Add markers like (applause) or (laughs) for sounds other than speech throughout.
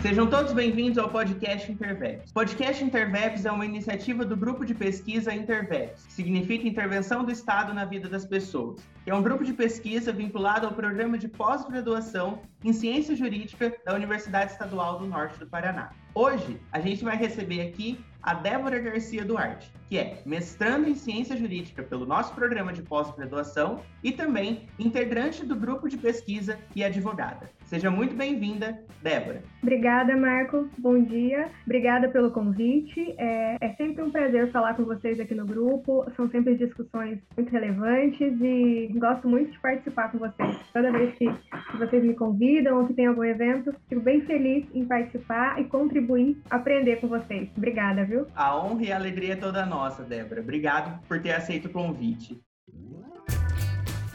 Sejam todos bem-vindos ao podcast Interveps. Podcast Interveps é uma iniciativa do grupo de pesquisa Interveps, que significa Intervenção do Estado na Vida das Pessoas. É um grupo de pesquisa vinculado ao programa de pós-graduação em Ciência Jurídica da Universidade Estadual do Norte do Paraná. Hoje, a gente vai receber aqui a Débora Garcia Duarte, que é mestrando em Ciência Jurídica pelo nosso programa de pós-graduação e também integrante do grupo de pesquisa e advogada. Seja muito bem-vinda, Débora. Obrigada, Marco. Bom dia. Obrigada pelo convite. É, é, sempre um prazer falar com vocês aqui no grupo. São sempre discussões muito relevantes e gosto muito de participar com vocês. Toda vez que, que vocês me convidam ou que tem algum evento, fico bem feliz em participar e contribuir, aprender com vocês. Obrigada, viu? A honra e a alegria é toda nossa, Débora. Obrigado por ter aceito o convite.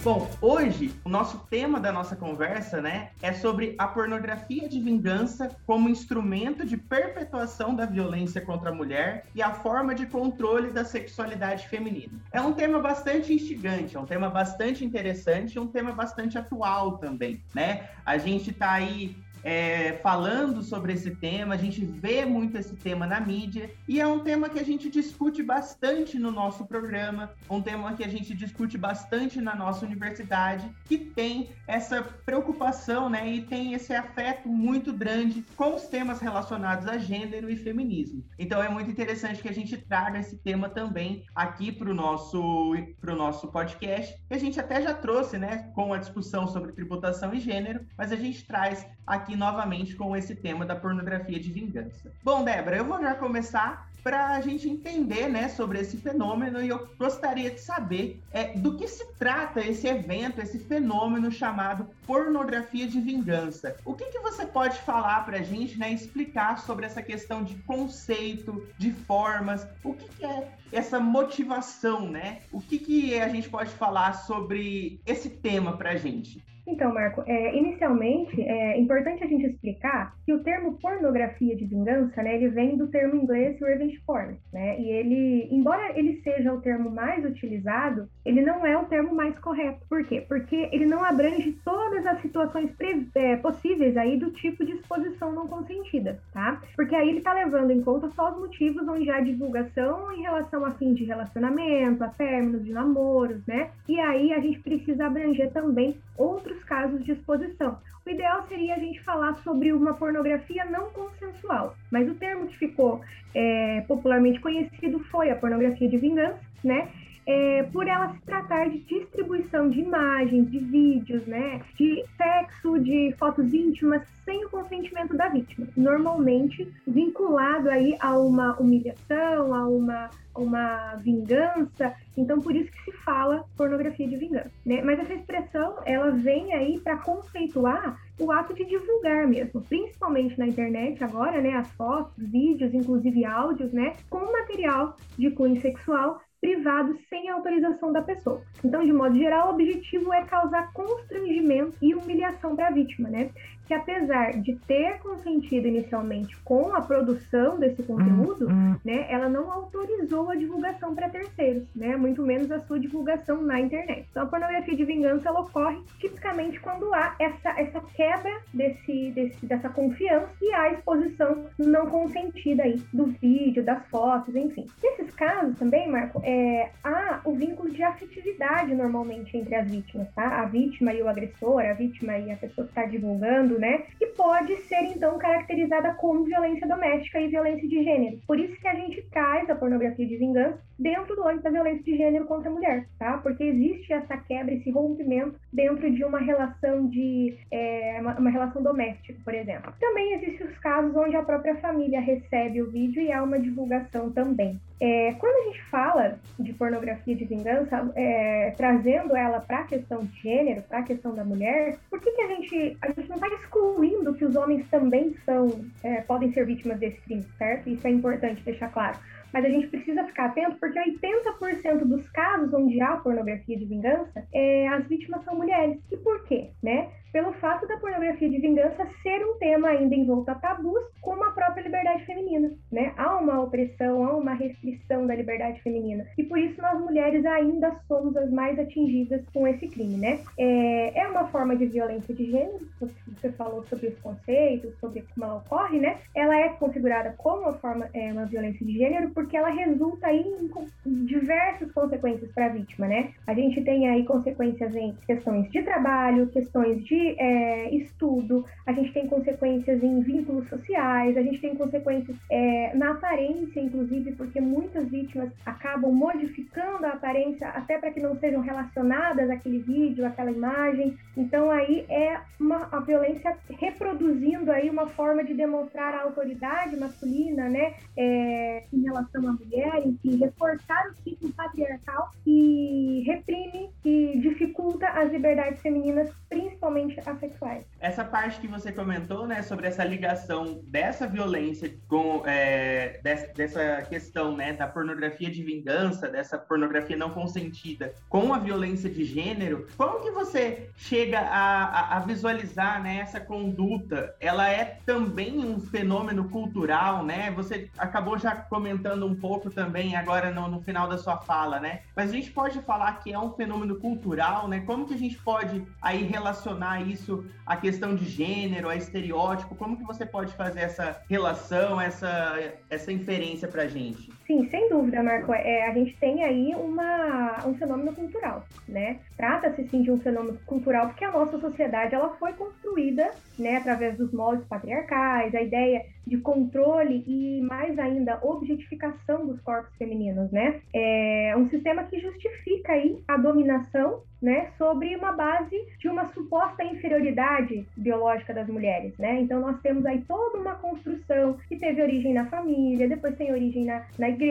Bom, hoje o nosso tema da nossa conversa, né, é sobre a pornografia de vingança como instrumento de perpetuação da violência contra a mulher e a forma de controle da sexualidade feminina. É um tema bastante instigante, é um tema bastante interessante, um tema bastante atual também, né? A gente está aí é, falando sobre esse tema, a gente vê muito esse tema na mídia e é um tema que a gente discute bastante no nosso programa, um tema que a gente discute bastante na nossa universidade, que tem essa preocupação, né, e tem esse afeto muito grande com os temas relacionados a gênero e feminismo. Então é muito interessante que a gente traga esse tema também aqui para o nosso, pro nosso podcast, que a gente até já trouxe, né, com a discussão sobre tributação e gênero, mas a gente traz aqui aqui novamente com esse tema da pornografia de vingança. Bom, Débora, eu vou já começar para a gente entender né, sobre esse fenômeno e eu gostaria de saber é, do que se trata esse evento, esse fenômeno chamado pornografia de vingança. O que, que você pode falar para a gente, né, explicar sobre essa questão de conceito, de formas, o que, que é essa motivação, né? O que, que a gente pode falar sobre esse tema para a gente? Então, Marco, é, inicialmente é importante a gente explicar que o termo pornografia de vingança, né, ele vem do termo inglês revenge porn, né? E ele, embora ele seja o termo mais utilizado, ele não é o termo mais correto. Por quê? Porque ele não abrange todas as situações é, possíveis aí do tipo de exposição não consentida, tá? Porque aí ele está levando em conta só os motivos onde há divulgação em relação a fim de relacionamento, a términos de namoros, né? E aí a gente precisa abranger também outros casos de exposição. O ideal seria a gente falar sobre uma pornografia não consensual, mas o termo que ficou é, popularmente conhecido foi a pornografia de vingança, né? É, por ela se tratar de distribuição de imagens, de vídeos, né, de sexo, de fotos íntimas sem o consentimento da vítima, normalmente vinculado aí a uma humilhação, a uma uma vingança, então por isso que se fala pornografia de vingança, né? Mas essa expressão, ela vem aí para conceituar o ato de divulgar mesmo, principalmente na internet agora, né, as fotos, vídeos, inclusive áudios, né, com material de cunho sexual privado sem autorização da pessoa. Então, de modo geral, o objetivo é causar constrangimento e humilhação para a vítima, né? Que apesar de ter consentido inicialmente com a produção desse conteúdo, hum, hum. né, ela não autorizou a divulgação para terceiros, né, muito menos a sua divulgação na internet. Então, a pornografia de vingança ela ocorre tipicamente quando há essa, essa quebra desse, desse, dessa confiança e a exposição não consentida aí do vídeo, das fotos, enfim. Nesses casos também, Marco, é, há o vínculo de afetividade normalmente entre as vítimas, tá? A vítima e o agressor, a vítima e a pessoa que está divulgando né? E pode ser então caracterizada como violência doméstica e violência de gênero. Por isso que a gente traz a pornografia de vingança dentro do âmbito da violência de gênero contra a mulher, tá? Porque existe essa quebra, esse rompimento dentro de uma relação de é, uma, uma, relação doméstica, por exemplo. Também existem os casos onde a própria família recebe o vídeo e há uma divulgação também. É, quando a gente fala de pornografia de vingança, é, trazendo ela para a questão de gênero, para a questão da mulher, por que, que a gente a gente não está excluindo que os homens também são é, podem ser vítimas desse crime, certo? Isso é importante deixar claro mas a gente precisa ficar atento porque 80% dos casos onde há pornografia de vingança, é, as vítimas são mulheres. E por quê? Né? Pelo fato da pornografia de vingança ser um tema ainda envolto a tabus, como a própria liberdade feminina, né? Há uma opressão, há uma restrição da liberdade feminina. E por isso nós mulheres ainda somos as mais atingidas com esse crime, né? É, é uma forma de violência de gênero, você falou sobre os conceitos, sobre como ela ocorre, né? Ela é configurada como uma forma, é, uma violência de gênero porque ela resulta em, diversas consequências para a vítima, né? A gente tem aí consequências em questões de trabalho, questões de é, estudo, a gente tem consequências em vínculos sociais, a gente tem consequências é, na aparência, inclusive, porque muitas vítimas acabam modificando a aparência até para que não sejam relacionadas àquele vídeo, àquela imagem. Então aí é uma a violência reproduzindo aí uma forma de demonstrar a autoridade masculina, né, é, em relação à mulher, enfim, reforçar o ciclo patriarcal que reprime e dificulta as liberdades femininas, principalmente as sexuais. Essa parte que você comentou, né, sobre essa ligação dessa violência com é, dessa, dessa questão, né, da pornografia de vingança, dessa pornografia não consentida, com a violência de gênero, como que você chega a, a, a visualizar, né, essa conduta? Ela é também um fenômeno cultural, né? Você acabou já comentando um pouco também agora no, no final da sua fala, né? Mas a gente pode falar que é um fenômeno cultural, né? Como que a gente pode aí relacionar isso à questão de gênero, a estereótipo? Como que você pode fazer essa relação, essa, essa inferência pra gente? Sim, sem dúvida, Marco. É, a gente tem aí uma, um fenômeno cultural, né? Trata-se sim de um fenômeno cultural porque a nossa sociedade ela foi construída, né, através dos moldes patriarcais, a ideia de controle e mais ainda objetificação dos corpos femininos, né? É um sistema que justifica aí a dominação né, sobre uma base de uma suposta inferioridade biológica das mulheres, né? Então nós temos aí toda uma construção que teve origem na família, depois tem origem na, na igreja,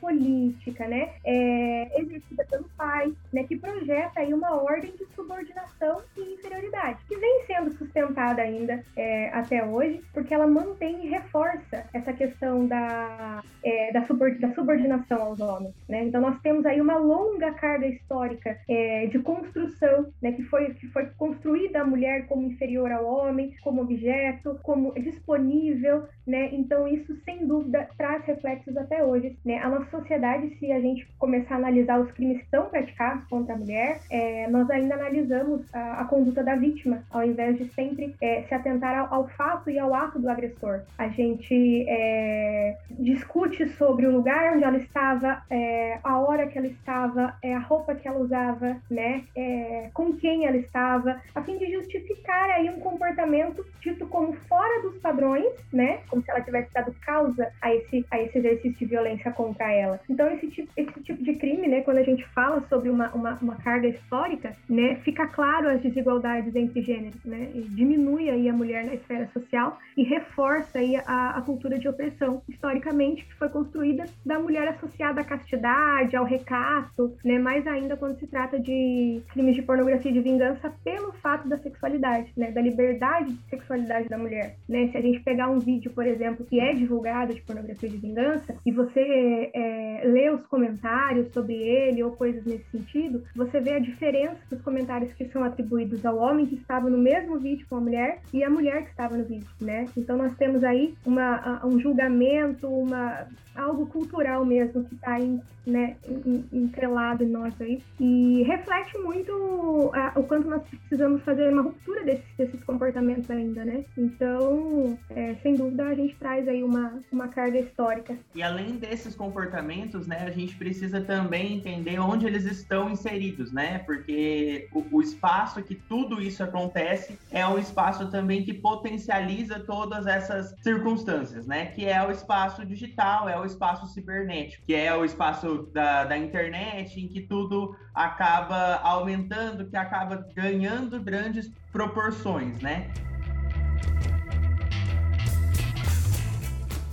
política, né? É, exercida pelo pai, né? Que projeta aí uma ordem de subordinação e inferioridade, que vem sendo sustentada ainda é, até hoje, porque ela mantém e reforça essa questão da, é, da, subordinação aos homens, né? Então nós temos aí uma longa carga histórica é, de construção, né, que foi que foi construída a mulher como inferior ao homem, como objeto, como disponível, né? Então isso sem dúvida traz reflexos até hoje, né? A nossa sociedade, se a gente começar a analisar os crimes que praticados contra a mulher, é, nós ainda analisamos a, a, conduta da vítima, ao invés de sempre é, se atentar ao, ao, fato e ao ato do agressor. A gente é, discute sobre o lugar onde ela estava, é, a hora que ela estava, é, a roupa que ela usava, né? É, com quem ela estava, a fim de justificar aí um comportamento dito como fora dos padrões, né? Como se ela tivesse dado causa a esse, a esse exercício de violência contra ela. Então, esse tipo, esse tipo de crime, né? Quando a gente fala sobre uma, uma, uma carga histórica, né? Fica claro as desigualdades entre gêneros, né? E diminui aí a mulher na esfera social e reforça aí a, a cultura de opressão, historicamente, que foi construída da mulher associada à castidade, ao recato, né? Mais ainda quando se trata de crimes de pornografia de vingança pelo fato da sexualidade, né, da liberdade de sexualidade da mulher. Né? Se a gente pegar um vídeo, por exemplo, que é divulgado de pornografia de vingança e você é, lê os comentários sobre ele ou coisas nesse sentido, você vê a diferença dos comentários que são atribuídos ao homem que estava no mesmo vídeo com a mulher e a mulher que estava no vídeo, né? Então nós temos aí uma, um julgamento, uma algo cultural mesmo que está né, entrelado em nós aí e reflete muito o quanto nós precisamos fazer uma ruptura desses, desses comportamentos ainda, né? Então, é, sem dúvida, a gente traz aí uma, uma carga histórica. E além desses comportamentos, né, a gente precisa também entender onde eles estão inseridos, né? Porque o, o espaço que tudo isso acontece é um espaço também que potencializa todas essas circunstâncias, né? Que é o espaço digital, é o espaço cibernético, que é o espaço da, da internet em que tudo acaba aumentando, que acaba ganhando grandes proporções, né?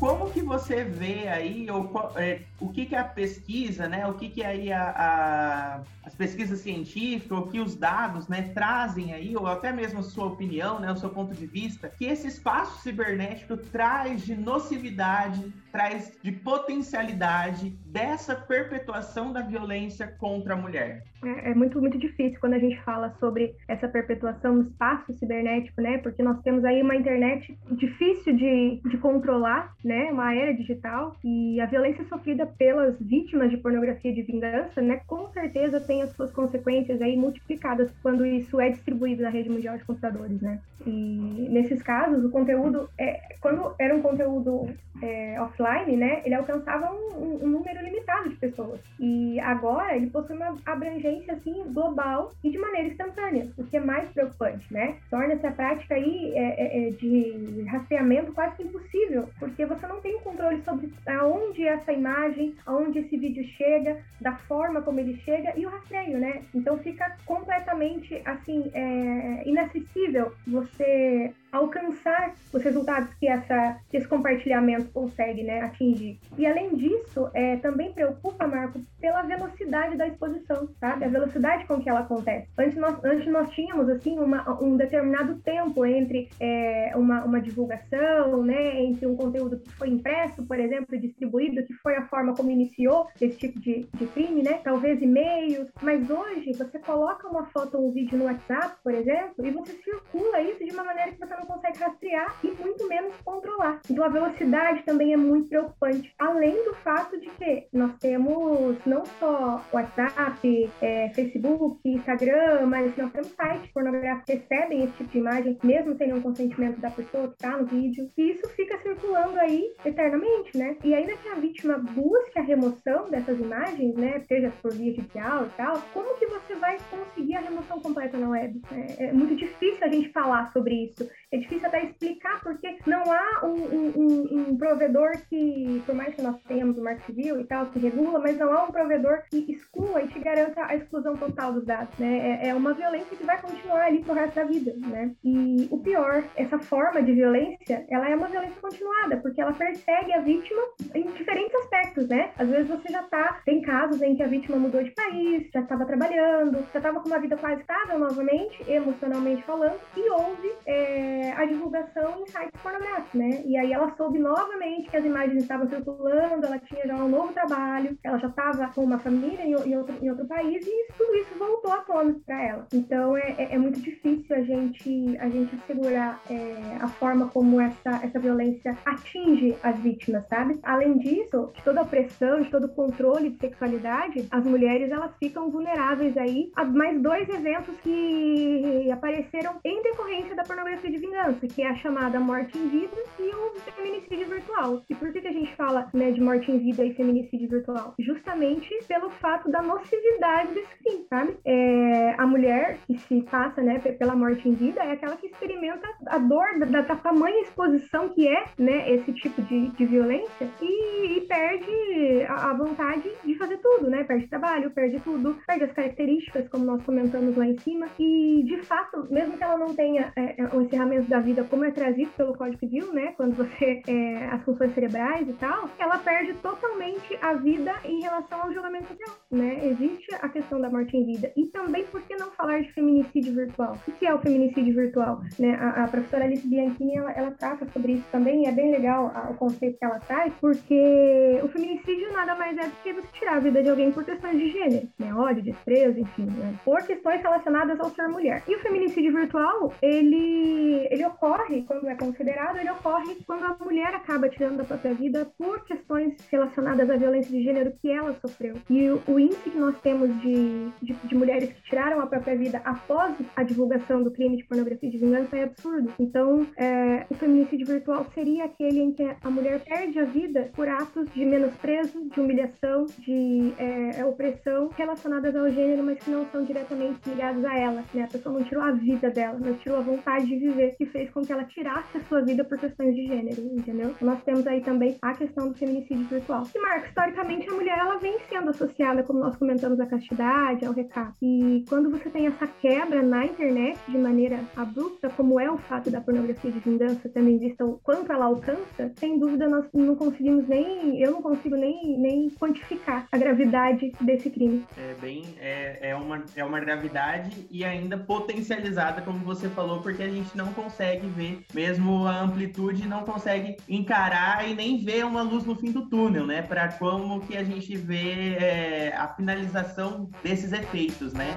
Como que você vê aí, ou, é, o que que a pesquisa, né, o que que aí a, a, as pesquisas científicas, o que os dados, né, trazem aí, ou até mesmo a sua opinião, né, o seu ponto de vista, que esse espaço cibernético traz de nocividade traz de potencialidade dessa perpetuação da violência contra a mulher? É, é, muito, muito difícil quando a gente fala sobre essa perpetuação no espaço cibernético, né? Porque nós temos aí uma internet difícil de, de controlar, né? Uma era digital e a violência sofrida pelas vítimas de pornografia de vingança, né? Com certeza tem as suas consequências aí multiplicadas quando isso é distribuído na rede mundial de computadores, né? E nesses casos, o conteúdo, é, quando era um conteúdo é, offline, né? Ele alcançava um, um número limitado de pessoas. E agora ele possui uma abrangência assim global e de maneira instantânea, o que é mais preocupante, né? Torna-se a prática aí é, é, é de rastreamento quase impossível, porque você não tem controle sobre aonde essa imagem, aonde esse vídeo chega, da forma como ele chega e o rastreio, né? Então fica completamente assim é, inacessível você alcançar os resultados que, essa, que esse compartilhamento consegue né, atingir. E além disso, é, também preocupa, Marco, pela velocidade da exposição, sabe? A velocidade com que ela acontece. Antes nós, antes nós tínhamos, assim, uma, um determinado tempo entre é, uma, uma divulgação, né, entre um conteúdo que foi impresso, por exemplo, e distribuído, que foi a forma como iniciou esse tipo de, de crime, né? Talvez e-mails, mas hoje você coloca uma foto ou um vídeo no WhatsApp, por exemplo, e você circula isso de uma maneira que você não não consegue rastrear e muito menos controlar. Então a velocidade também é muito preocupante. Além do fato de que nós temos não só WhatsApp, é, Facebook, Instagram, mas nós temos sites pornográficos que recebem esse tipo de imagem, mesmo sem nenhum consentimento da pessoa que está no vídeo. E isso fica circulando aí eternamente, né? E ainda que a vítima busque a remoção dessas imagens, né? Seja por via judicial e tal, como que você vai conseguir a remoção completa na web? É, é muito difícil a gente falar sobre isso. É difícil até explicar porque não há um, um, um, provedor que, por mais que nós tenhamos o Marco Civil e tal, que regula, mas não há um provedor que exclua e te garanta a exclusão total dos dados, né? É, é uma violência que vai continuar ali pro resto da vida, né? E o pior, essa forma de violência, ela é uma violência continuada, porque ela persegue a vítima em diferentes aspectos, né? Às vezes você já tá, tem casos em que a vítima mudou de país, já estava trabalhando, já estava com uma vida quase estável novamente, emocionalmente falando, e houve é, a divulgação em sites pornográficos, né? E aí ela soube novamente que as imagens estavam circulando, ela tinha já um novo trabalho, ela já estava com uma família em, em, outro, em outro país e tudo isso voltou à tona para ela. Então é, é, é, muito difícil a gente, a gente assegurar é, a forma como essa, essa violência atinge as vítimas, sabe? Além disso, de toda a opressão, de todo o controle de sexualidade, as mulheres elas ficam vulneráveis aí mais dois eventos que apareceram em decorrência da pornografia de vingança, que é a chamada morte em vida e o feminicídio virtual. E por que, que a gente fala né, de morte em vida e feminicídio virtual? Justamente pelo fato da nocividade desse crime, sabe? É, a mulher que se passa né, pela morte em vida é aquela que experimenta a dor da, da tamanha exposição que é né, esse tipo de, de violência e, e perde a, a, vontade de fazer tudo, né? Perde trabalho, perde tudo, perde as características, como nós comentamos lá em cima. E, de fato, mesmo que ela não tenha é, é o da vida, como é trazido pelo Código Civil, né? Quando você. É, as funções cerebrais e tal, ela perde totalmente a vida em relação ao julgamento social, né? Existe a questão da morte em vida. E também, por que não falar de feminicídio virtual? O que é o feminicídio virtual? Né? A, a professora Alice Bianchini, ela, ela trata sobre isso também, e é bem legal a, o conceito que ela traz, porque o feminicídio nada mais é do que você tirar a vida de alguém por questões de gênero, né? Ódio, desprezo, enfim, né? por questões relacionadas ao ser mulher. E o feminicídio virtual, ele ele ocorre, quando é considerado, ele ocorre quando a mulher acaba tirando da própria vida por questões relacionadas à violência de gênero que ela sofreu. E o, o índice que nós temos de, de, de, mulheres que tiraram a própria vida após a divulgação do crime de pornografia de vingança é absurdo. Então, é, o feminicídio virtual seria aquele em que a mulher perde a vida por atos de menosprezo, de humilhação, de é, é opressão relacionadas ao gênero, mas que não são diretamente ligados a ela. Né? A pessoa não tirou a vida dela, mas tirou a vontade de viver que fez com que ela tirasse a sua vida por questões de gênero, entendeu? Nós temos aí também a questão do feminicídio virtual. E, Marcos, historicamente, a mulher ela vem sendo associada, como nós comentamos, à castidade, ao recato. E quando você tem essa quebra na internet de maneira abrupta, como é o fato da pornografia de vingança, em vista o quanto ela alcança, sem dúvida nós não conseguimos nem, eu não consigo nem, nem quantificar a gravidade desse crime. É bem, é, é, uma, é uma gravidade e ainda potencializada, como você falou, porque a gente não consegue ver mesmo a amplitude, não consegue encarar e nem ver uma luz no fim do túnel, né? Para como que a gente vê é, a finalização desses efeitos, né?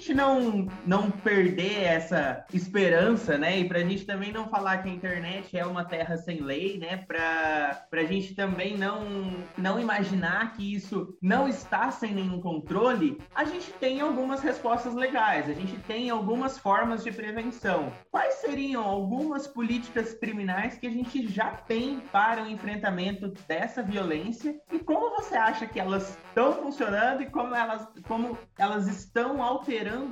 Gente não, não perder essa esperança, né? E para a gente também não falar que a internet é uma terra sem lei, né? Para a gente também não, não imaginar que isso não está sem nenhum controle, a gente tem algumas respostas legais, a gente tem algumas formas de prevenção. Quais seriam algumas políticas criminais que a gente já tem para o enfrentamento dessa violência e como você acha que elas estão funcionando e como elas, como elas estão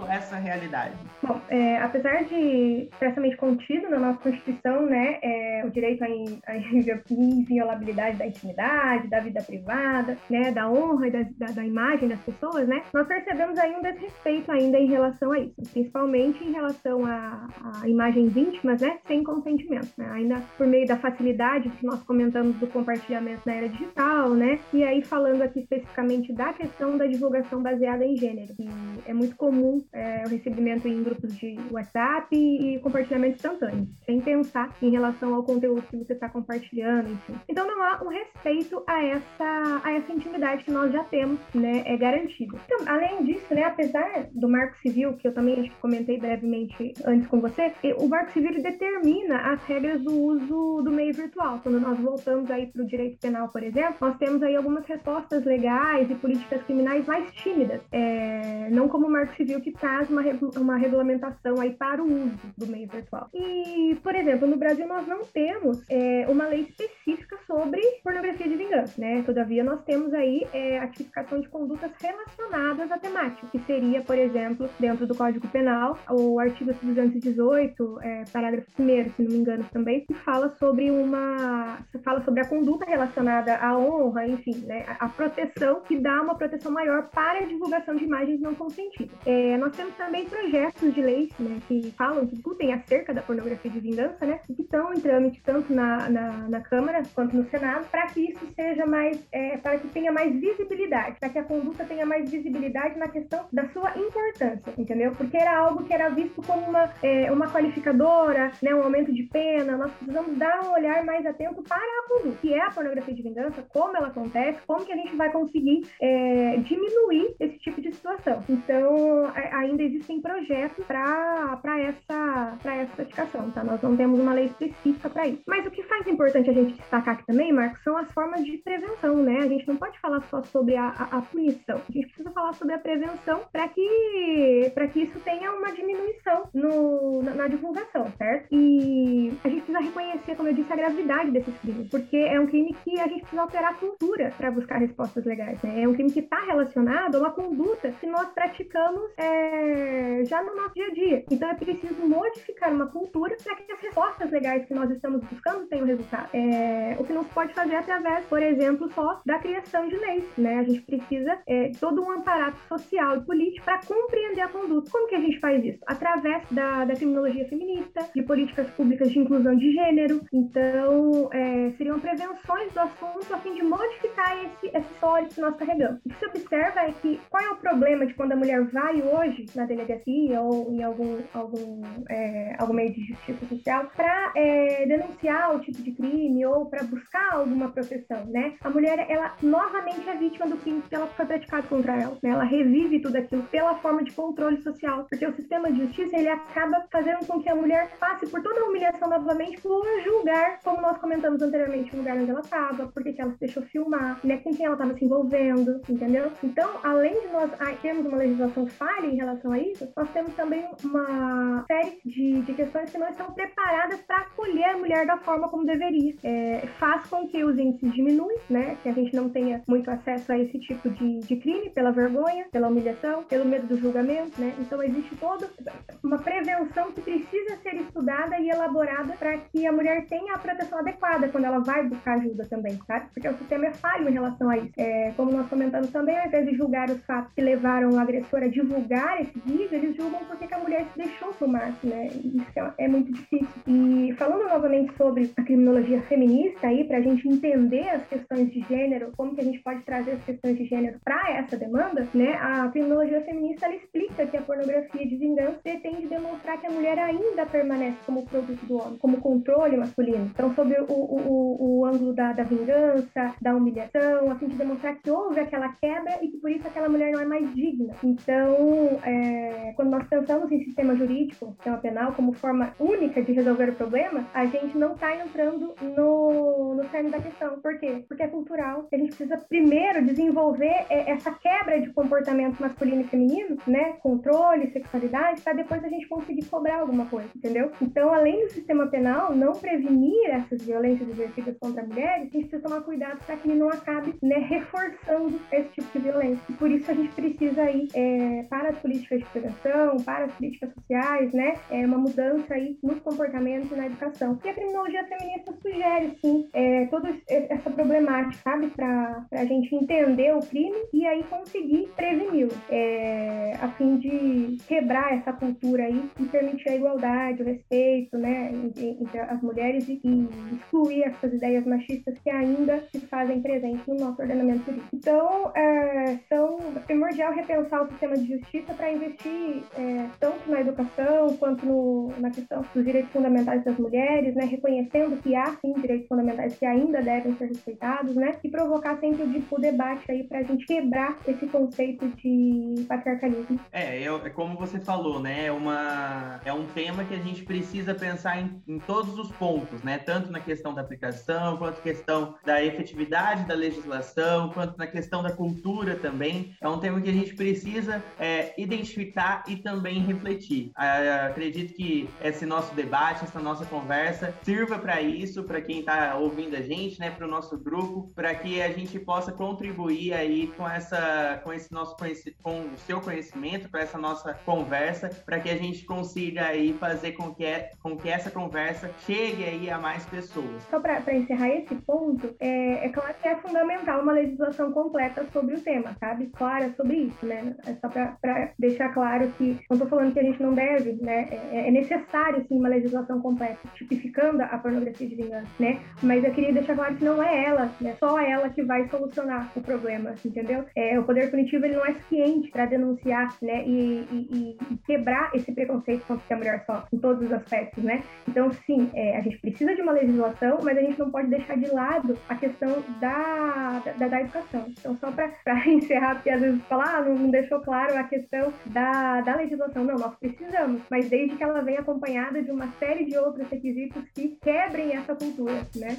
essa realidade? Bom, é, apesar de expressamente contido na nossa Constituição, né, é, o direito à, à (laughs) inviolabilidade da intimidade, da vida privada, né, da honra e da, da, da, imagem das pessoas, né, nós percebemos aí um desrespeito ainda em relação a isso, principalmente em relação a, a imagens íntimas, né, sem consentimento, né, ainda por meio da facilidade que nós comentamos do compartilhamento na era digital, né, e aí falando aqui especificamente da questão da divulgação baseada em gênero, que é muito comum é, o recebimento em grupos de WhatsApp e compartilhamento instantâneo, sem pensar em relação ao conteúdo que você está compartilhando, enfim. Então não há um respeito a essa, a essa intimidade que nós já temos, né, é garantida. Então, além disso, né, apesar do Marco Civil, que eu também acho que comentei brevemente antes com você, o Marco Civil determina as regras do uso do meio virtual. Quando nós voltamos aí para o direito penal, por exemplo, nós temos aí algumas respostas legais e políticas criminais mais tímidas, é, não como o Marco Civil que traz uma, uma regulamentação aí para o uso do meio virtual. E, por exemplo, no Brasil nós não temos é, uma lei específica sobre pornografia de vingança, né? Todavia, nós temos aí é, a tipificação de condutas relacionadas à temática, que seria, por exemplo, dentro do Código Penal, o artigo 218, é, parágrafo 1 se não me engano também, que fala sobre uma... fala sobre a conduta relacionada à honra, enfim, né? A proteção, que dá uma proteção maior para a divulgação de imagens não consentidas. É, nós temos também projetos de lei né, que falam, que discutem acerca da pornografia de vingança, né, que estão em trâmite tanto na, na, na Câmara quanto no Senado, para que isso seja mais, é, para que tenha mais visibilidade, para que a conduta tenha mais visibilidade na questão da sua importância, entendeu? Porque era algo que era visto como uma, é, uma qualificadora, né, um aumento de pena, nós precisamos dar um olhar mais atento para a conduta, que é a pornografia de vingança, como ela acontece, como que a gente vai conseguir é, diminuir esse tipo de situação. Então, ainda existem projetos para essa, essa praticação, tá? Nós não temos uma lei específica para isso. Mas o que faz importante a gente destacar aqui também, Marcos, são as formas de prevenção, né? A gente não pode falar só sobre a, a, a punição, a gente precisa falar sobre a prevenção para que, que isso tenha uma diminuição no, na, na, divulgação, certo? E a gente precisa reconhecer, como eu disse, a gravidade desses crimes, porque é um crime que a gente precisa alterar a cultura para buscar respostas legais, né? É um crime que está relacionado a uma conduta que nós praticamos é, é, já no nosso dia a dia. Então é preciso modificar uma cultura para que as respostas legais que nós estamos buscando tenham resultado. É, o que não se pode fazer através, por exemplo, só da criação de leis. Né? A gente precisa é, todo um aparato social e político para compreender a conduta. Como que a gente faz isso? Através da, da criminologia feminista, de políticas públicas de inclusão de gênero. Então, é, seriam prevenções do assunto a fim de modificar esse, esse sólido que nós carregamos. O que se observa é que qual é o problema de quando a mulher vai hoje na delegacia ou em algum, algum, é, algum meio de justiça social para é, denunciar o tipo de crime ou para buscar alguma proteção, né? A mulher, ela novamente é vítima do crime que ela foi praticado contra ela, né? Ela revive tudo aquilo pela forma de controle social, porque o sistema de justiça, ele acaba fazendo com que a mulher passe por toda a humilhação novamente por julgar, como nós comentamos anteriormente, o lugar onde ela estava, porque que ela se deixou filmar, né? Com quem ela estava se envolvendo, entendeu? Então, além de nós termos uma legislação falha, em relação a isso, nós temos também uma série de, de questões que não estão preparadas para acolher a mulher da forma como deveria. É, faz com que os índices diminuem, né? Que a gente não tenha muito acesso a esse tipo de, de crime, pela vergonha, pela humilhação, pelo medo do julgamento, né? Então existe toda uma prevenção que precisa ser estudada e elaborada para que a mulher tenha a proteção adequada quando ela vai buscar ajuda também, sabe? Porque o sistema é falho em relação a isso. É, como nós comentamos também, ao invés de julgar os fatos que levaram o agressor a divulgar esse vídeo, eles julgam porque a mulher se deixou filmar, né? Isso é, é muito difícil. E falando novamente sobre a criminologia feminista aí, para a gente entender as questões de gênero, como que a gente pode trazer as questões de gênero para essa demanda, né? A criminologia feminista ela explica que a pornografia de vingança pretende demonstrar que a mulher ainda permanece como produto do homem, como controle masculino. Então, sobre o, o, o ângulo da, da vingança, da humilhação, a fim de demonstrar que houve aquela quebra e que por isso aquela mulher não é mais digna. Então, é, quando nós pensamos em sistema jurídico, sistema penal, como forma única de resolver o problema, a gente não está entrando no, no cerne da questão. Por quê? Porque é cultural. A gente precisa primeiro desenvolver é, essa quebra de comportamento masculino e feminino, né? Controle, sexualidade, para depois a gente conseguir cobrar alguma coisa, entendeu? Então, além do sistema penal não prevenir essas violências exercidas contra mulheres, a gente precisa tomar cuidado para que ele não acabe né, reforçando esse tipo de violência. E por isso a gente precisa aí, é, para as políticas de prevenção, para as políticas sociais, né? É uma mudança aí nos comportamentos e na educação. E a criminologia feminista sugere, sim, é, toda essa problemática, sabe? Para a gente entender o crime e aí conseguir preveni-lo, é, a fim de quebrar essa cultura aí e permitir a igualdade, o respeito, né? Entre as mulheres e, e excluir essas ideias machistas que ainda se fazem presentes no nosso ordenamento jurídico. Então, é, são primordial repensar o sistema de justiça para investir é, tanto na educação quanto no, na questão dos direitos fundamentais das mulheres, né, reconhecendo que há sim direitos fundamentais que ainda devem ser respeitados, né, e provocar sempre o, o debate aí para a gente quebrar esse conceito de patriarcalismo. É, é, é, como você falou, né, é, uma, é um tema que a gente precisa pensar em, em todos os pontos, né, tanto na questão da aplicação, quanto questão da efetividade da legislação, quanto na questão da cultura também. É um tema que a gente precisa é, identificar e também refletir. Ah, acredito que esse nosso debate, essa nossa conversa sirva para isso, para quem está ouvindo a gente, né, para o nosso grupo, para que a gente possa contribuir aí com essa, com esse nosso com o seu conhecimento, com essa nossa conversa, para que a gente consiga aí fazer com que, é, com que essa conversa chegue aí a mais pessoas. Só para encerrar esse ponto, é, é claro que é fundamental uma legislação completa sobre o tema, sabe? Clara sobre isso, né? É só para deixar claro que não estou falando que a gente não deve, né? É, é, necessário sim uma legislação completa, tipificando a pornografia de vingança, né? Mas eu queria deixar claro que não é ela, né? Só ela que vai solucionar o problema, entendeu? É, o poder punitivo ele não é suficiente para denunciar, né? E, e, e, quebrar esse preconceito contra a mulher só, em todos os aspectos, né? Então, sim, é, a gente precisa de uma legislação, mas a gente não pode deixar de lado a questão da, da, da educação. Então, só para (laughs) encerrar, porque às vezes falar, ah, não, não deixou claro a questão da, da legislação. Não, nós precisamos, mas desde que ela venha acompanhada de uma série de outros requisitos que quebrem essa cultura, né?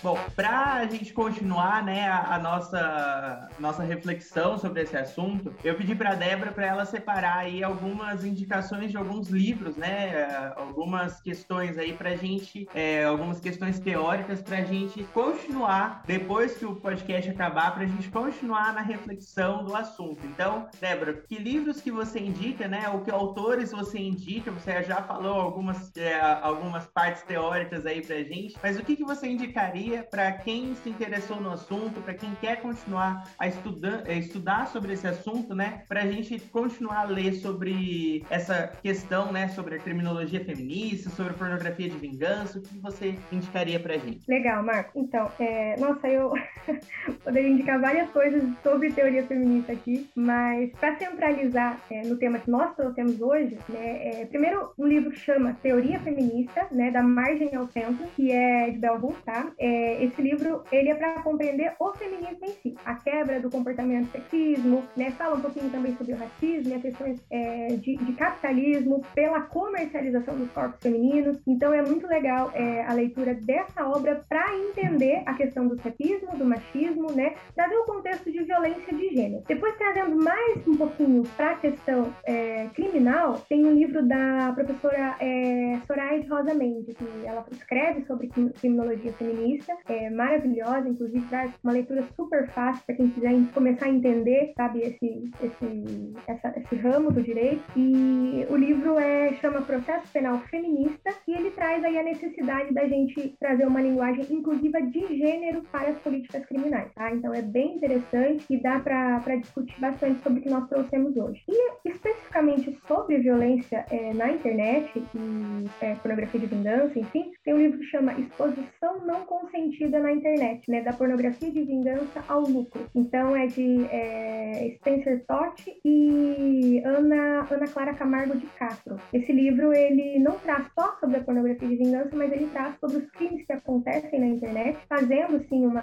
Bom, para a gente continuar né, a, a, nossa, nossa reflexão sobre esse assunto, eu pedi para a Débora para ela separar aí algumas indicações de alguns livros, né, algumas questões aí para a gente, é, algumas questões teóricas para a gente continuar, depois que o podcast acabar, para a gente continuar na reflexão do assunto. Então, Débora, que livros que você indica, né, ou que autores você indica? Você já falou algumas, é, algumas partes teóricas aí para a gente, mas o que, que você indicaria para quem se interessou no assunto, para quem quer continuar a estudar, a estudar sobre esse assunto, né? Para a gente continuar a ler sobre essa questão, né? Sobre a criminologia feminista, sobre pornografia de vingança, o que você indicaria para a gente? Legal, Marco. Então, é... nossa, eu (laughs) poderia indicar várias coisas sobre teoria feminista aqui, mas para centralizar é, no tema que nós trouxemos hoje, né? É... primeiro um livro que chama Teoria Feminista, né? Da Margem ao Centro, que é de Bell Hooks, tá? É, esse livro ele é para compreender o feminismo em si, a quebra do comportamento sexismo, né? Fala um pouquinho também sobre o racismo e as questões é, de, de, capitalismo pela comercialização dos corpos femininos. Então é muito legal é, a leitura dessa obra para entender a questão do sexismo, do machismo, né? Trazer o contexto de violência de gênero. Depois trazendo mais um pouquinho para a questão é, criminal, tem um livro da professora é, Soraya Rosa Mendes, que ela escreve sobre criminologia feminista, é maravilhosa, inclusive traz uma leitura super fácil para quem quiser começar a entender, sabe, esse, esse, essa, esse ramo do direito. E o livro é, chama Processo Penal Feminista e ele traz aí a necessidade da gente trazer uma linguagem inclusiva de gênero para as políticas criminais, tá? Então é bem interessante e dá para discutir bastante sobre o que nós trouxemos hoje. E especificamente sobre violência é, na internet e é, pornografia de vingança, enfim, tem um livro que chama Exposição Não Consentida na Internet, né? Da pornografia de vingança ao lucro. Então é de é, Spencer Totti e Ana, Ana Clara Camargo de Castro. Esse livro ele não traz só sobre a pornografia de vingança, mas ele traz sobre os crimes que acontecem na internet, fazendo sim uma,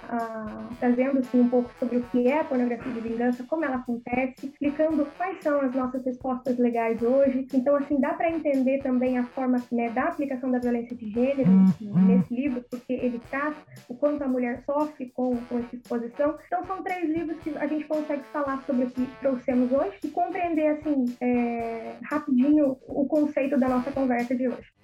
trazendo sim um pouco sobre o que é a pornografia de vingança, como ela acontece, explicando quais são as nossas respostas legais hoje. Então assim dá para entender também a forma né, da aplicação da violência de gênero uhum. nesse livro, porque ele traz o quanto a mulher sofre com, com essa exposição. Então são três livros que a gente consegue falar sobre o que trouxemos hoje e compreender assim é, rapidinho o conceito da nossa conversa de hoje.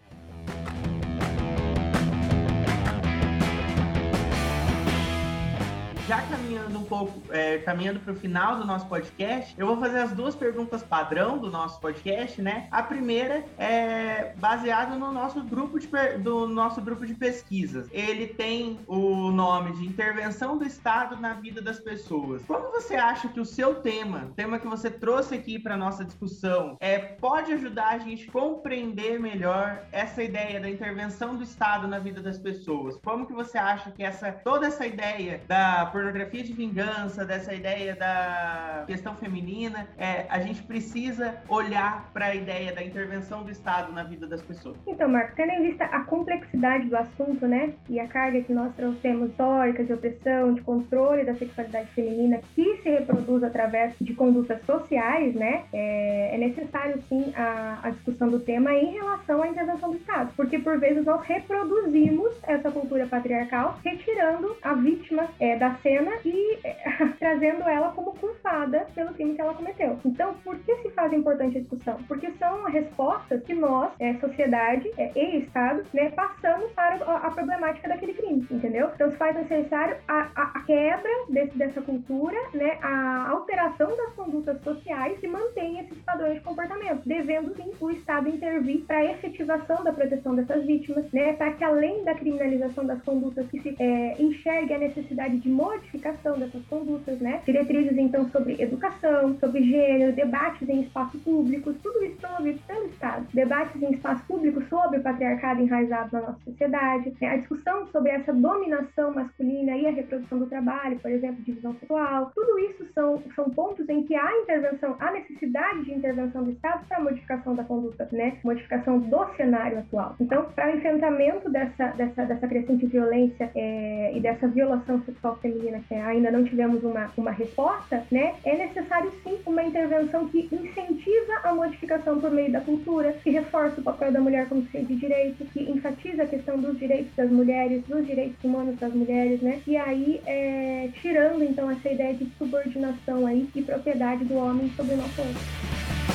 Já caminhando um pouco, é, caminhando para o final do nosso podcast, eu vou fazer as duas perguntas padrão do nosso podcast, né? A primeira é baseada no nosso grupo de, do nosso grupo de pesquisas. Ele tem o nome de Intervenção do Estado na Vida das Pessoas. Como você acha que o seu tema, tema que você trouxe aqui para nossa discussão, é, pode ajudar a gente a compreender melhor essa ideia da intervenção do Estado na vida das pessoas? Como que você acha que essa toda essa ideia da pornografia de vingança, dessa ideia da questão feminina, é, a gente precisa olhar para a ideia da intervenção do Estado na vida das pessoas. Então, Marco, tendo em vista a complexidade do assunto, né, e a carga que nós trouxemos histórica de opressão, de controle da sexualidade feminina, que se reproduz através de condutas sociais, né, é, é necessário sim a, a discussão do tema em relação à intervenção do Estado, porque por vezes nós reproduzimos essa cultura patriarcal, retirando a vítima é, da cena e é, (laughs) trazendo ela como culpada pelo crime que ela cometeu. Então, por que se faz importante a discussão? Porque são respostas que nós, é, sociedade é, e Estado, né, passamos para a, a, problemática daquele crime, entendeu? Então, se faz necessário a, a, a quebra desse, dessa cultura, né, a alteração das condutas sociais que mantém esses padrões de comportamento, devendo sim o Estado intervir para a efetivação da proteção dessas vítimas, né, para que além da criminalização das condutas que se é, enxergue a necessidade de modificação dessas condutas, né? Diretrizes, então, sobre educação, sobre gênero, debates em espaço público, tudo isso promovido pelo Estado. Debates em espaço público sobre o patriarcado enraizado na nossa sociedade, né? a discussão sobre essa dominação masculina e a reprodução do trabalho, por exemplo, divisão sexual, tudo isso são, são pontos em que há intervenção, há necessidade de intervenção do Estado para a modificação da conduta, né? Modificação do cenário atual. Então, para o enfrentamento dessa, dessa, dessa crescente violência é, e dessa violação sexual feminina, que ainda não tivemos uma, uma resposta, né, é necessário sim uma intervenção que incentiva a modificação por meio da cultura, que reforça o papel da mulher como sujeito de direito, que enfatiza a questão dos direitos das mulheres, dos direitos humanos das mulheres, né, e aí é, tirando então essa ideia de subordinação aí e propriedade do homem sobre o nosso outro.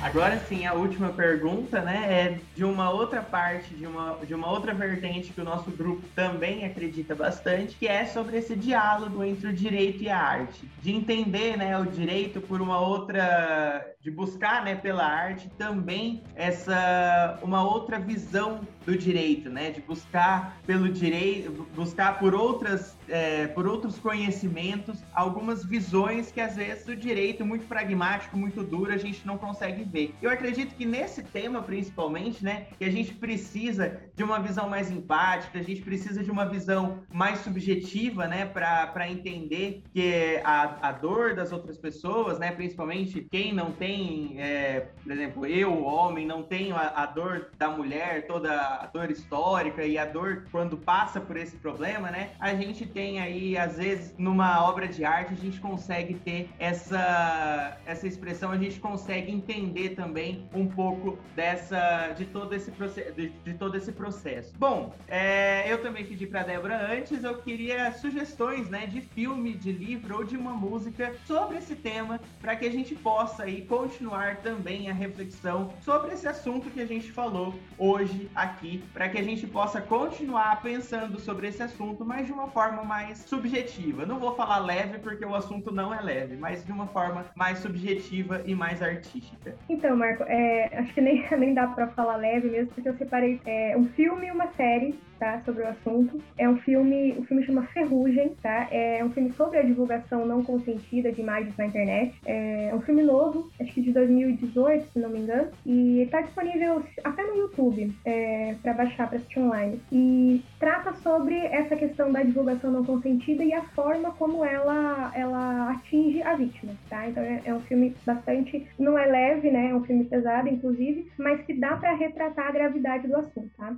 Agora sim, a última pergunta, né, é de uma outra parte, de uma, de uma outra vertente que o nosso grupo também acredita bastante, que é sobre esse diálogo entre o direito e a arte. De entender, né, o direito por uma outra, de buscar, né, pela arte também essa, uma outra visão do direito, né, de buscar pelo direito, buscar por outras, é, por outros conhecimentos, algumas visões que às vezes o direito muito pragmático, muito duro, a gente não consegue ver. Eu acredito que nesse tema, principalmente, né, que a gente precisa de uma visão mais empática, a gente precisa de uma visão mais subjetiva, né, para entender que a, a dor das outras pessoas, né, principalmente quem não tem tem, é, por exemplo, eu, homem, não tenho a, a, dor da mulher, toda a dor histórica e a dor quando passa por esse problema, né? A gente tem aí, às vezes, numa obra de arte, a gente consegue ter essa, essa expressão, a gente consegue entender também um pouco dessa, de todo esse processo, de, de todo esse processo. Bom, é, eu também pedi para Débora antes, eu queria sugestões, né, de filme, de livro ou de uma música sobre esse tema, para que a gente possa aí continuar também a reflexão sobre esse assunto que a gente falou hoje aqui, para que a gente possa continuar pensando sobre esse assunto, mas de uma forma mais subjetiva. Não vou falar leve porque o assunto não é leve, mas de uma forma mais subjetiva e mais artística. Então, Marco, é, acho que nem, (laughs) nem dá para falar leve mesmo, porque eu separei é, um filme e uma série tá, sobre o assunto. É um filme, o filme chama Ferrugem, tá? É um filme sobre a divulgação não consentida de imagens na internet. É um filme novo, acho que de 2018, se não me engano, e está disponível até no YouTube é, para baixar, para assistir online. E trata sobre essa questão da divulgação não consentida e a forma como ela, ela atinge a vítima, tá? Então é, é um filme bastante, não é leve, né? É um filme pesado, inclusive, mas que dá para retratar a gravidade do assunto, tá?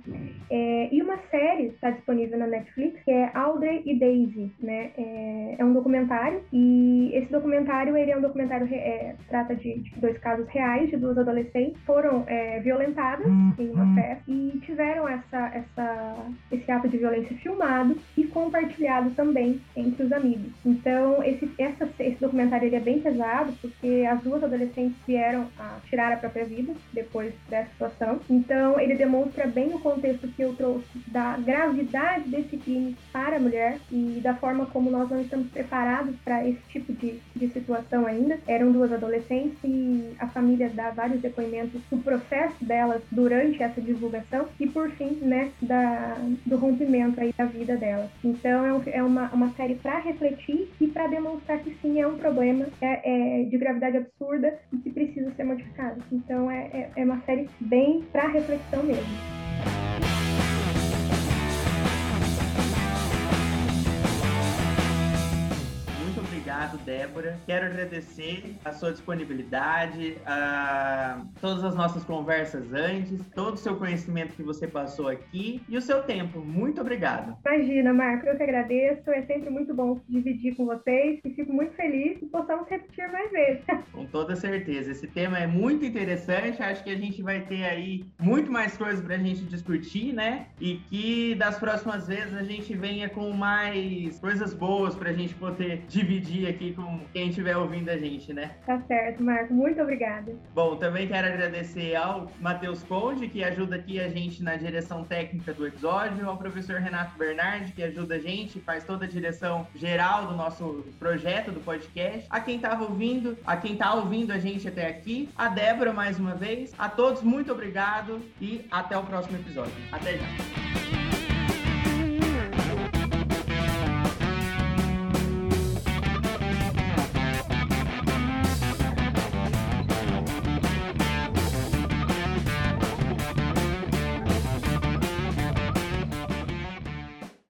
É, e uma série está disponível na Netflix, que é Audrey e Daisy, né? É, é um documentário e esse documentário ele é um documentário é, trata de, de, dois casos reais de duas adolescentes foram é, violentadas uhum. em uma festa e tiveram essa, essa esse ato de violência filmado e compartilhado também entre os amigos. Então esse essa, esse documentário ele é bem pesado porque as duas adolescentes vieram a tirar a própria vida depois dessa situação. Então ele demonstra bem o contexto que eu trouxe da da gravidade desse crime para a mulher e da forma como nós não estamos preparados para esse tipo de, de situação ainda. Eram duas adolescentes e a família dá vários depoimentos do processo delas durante essa divulgação e, por fim, né, da, do rompimento aí da vida delas. Então, é, um, é uma, uma série para refletir e para demonstrar que sim, é um problema é, é de gravidade absurda e que precisa ser modificado. Então, é, é, é uma série bem para reflexão mesmo. Obrigado, Débora. Quero agradecer a sua disponibilidade, a todas as nossas conversas antes, todo o seu conhecimento que você passou aqui e o seu tempo. Muito obrigado. Imagina, Marco, eu que agradeço. É sempre muito bom dividir com vocês e fico muito feliz que possamos repetir mais vezes. (laughs) Com toda certeza. Esse tema é muito interessante. Acho que a gente vai ter aí muito mais coisas para a gente discutir, né? E que das próximas vezes a gente venha com mais coisas boas para a gente poder dividir aqui com quem estiver ouvindo a gente, né? Tá certo, Marco. Muito obrigada. Bom, também quero agradecer ao Matheus Conde, que ajuda aqui a gente na direção técnica do episódio, ao professor Renato Bernardi, que ajuda a gente, faz toda a direção geral do nosso projeto, do podcast, a quem estava ouvindo, a quem está ouvindo a gente até aqui, a Débora mais uma vez. A todos, muito obrigado e até o próximo episódio. Até já.